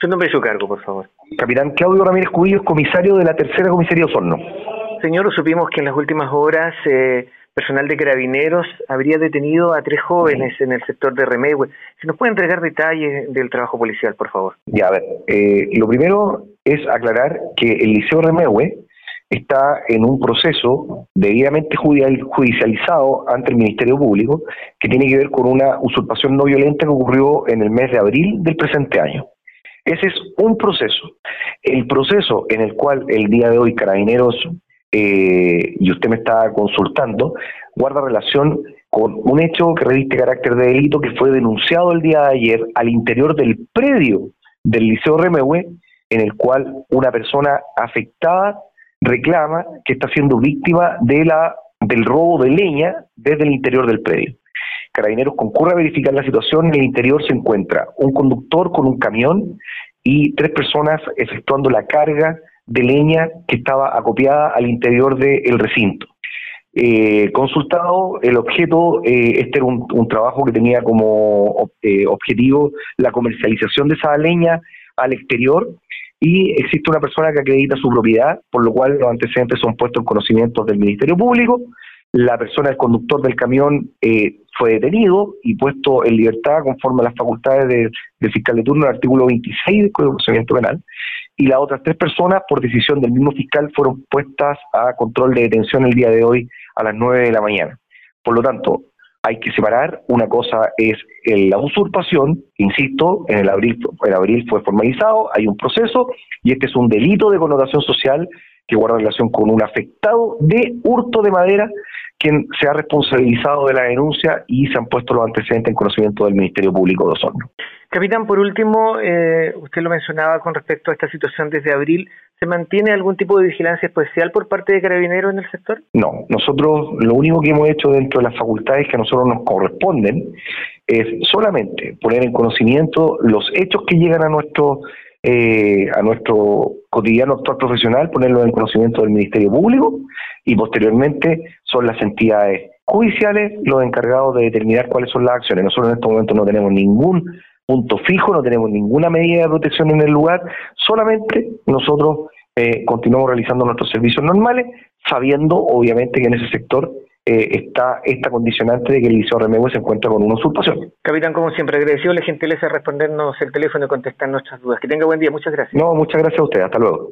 Su nombre y su cargo, por favor. Capitán Claudio Ramírez Cubillos, comisario de la tercera comisaría Osorno. Señor, supimos que en las últimas horas eh, personal de carabineros habría detenido a tres jóvenes en el sector de Remehue. ¿Se nos puede entregar detalles del trabajo policial, por favor? Ya, a ver, eh, lo primero es aclarar que el Liceo Remehue está en un proceso debidamente judicializado ante el Ministerio Público que tiene que ver con una usurpación no violenta que ocurrió en el mes de abril del presente año. Ese es un proceso. El proceso en el cual el día de hoy Carabineros, eh, y usted me está consultando, guarda relación con un hecho que reviste carácter de delito que fue denunciado el día de ayer al interior del predio del Liceo Remehue, en el cual una persona afectada reclama que está siendo víctima de la del robo de leña desde el interior del predio. Carabineros concurre a verificar la situación. En el interior se encuentra un conductor con un camión y tres personas efectuando la carga de leña que estaba acopiada al interior del recinto. Eh, consultado el objeto, eh, este era un, trabajo que tenía como eh, objetivo la comercialización de esa leña al exterior y existe una persona que acredita su propiedad, por lo cual los antecedentes son puestos en conocimiento del Ministerio Público. La persona, el conductor del camión, eh, fue detenido y puesto en libertad conforme a las facultades del fiscal de turno, el artículo 26 del Código de Procedimiento Penal. Y las otras tres personas, por decisión del mismo fiscal, fueron puestas a control de detención el día de hoy a las 9 de la mañana. Por lo tanto, hay que separar, una cosa es la usurpación, insisto, en el abril, en abril fue formalizado, hay un proceso y este es un delito de connotación social que guarda relación con un afectado de hurto de madera quien se ha responsabilizado de la denuncia y se han puesto los antecedentes en conocimiento del Ministerio Público de Osorno. Capitán, por último, eh, usted lo mencionaba con respecto a esta situación desde abril. ¿Se mantiene algún tipo de vigilancia especial por parte de Carabineros en el sector? No, nosotros lo único que hemos hecho dentro de las facultades que a nosotros nos corresponden es solamente poner en conocimiento los hechos que llegan a nuestro eh, a nuestro cotidiano actual profesional, ponerlo en conocimiento del Ministerio Público y posteriormente son las entidades judiciales los encargados de determinar cuáles son las acciones. Nosotros en este momento no tenemos ningún punto fijo, no tenemos ninguna medida de protección en el lugar, solamente nosotros eh, continuamos realizando nuestros servicios normales, sabiendo obviamente que en ese sector eh, está esta condicionante de que el Liceo Remehue se encuentra con una usurpación. Capitán, como siempre, agradecido la gentileza de respondernos el teléfono y contestar nuestras dudas. Que tenga buen día, muchas gracias. No, muchas gracias a usted, hasta luego.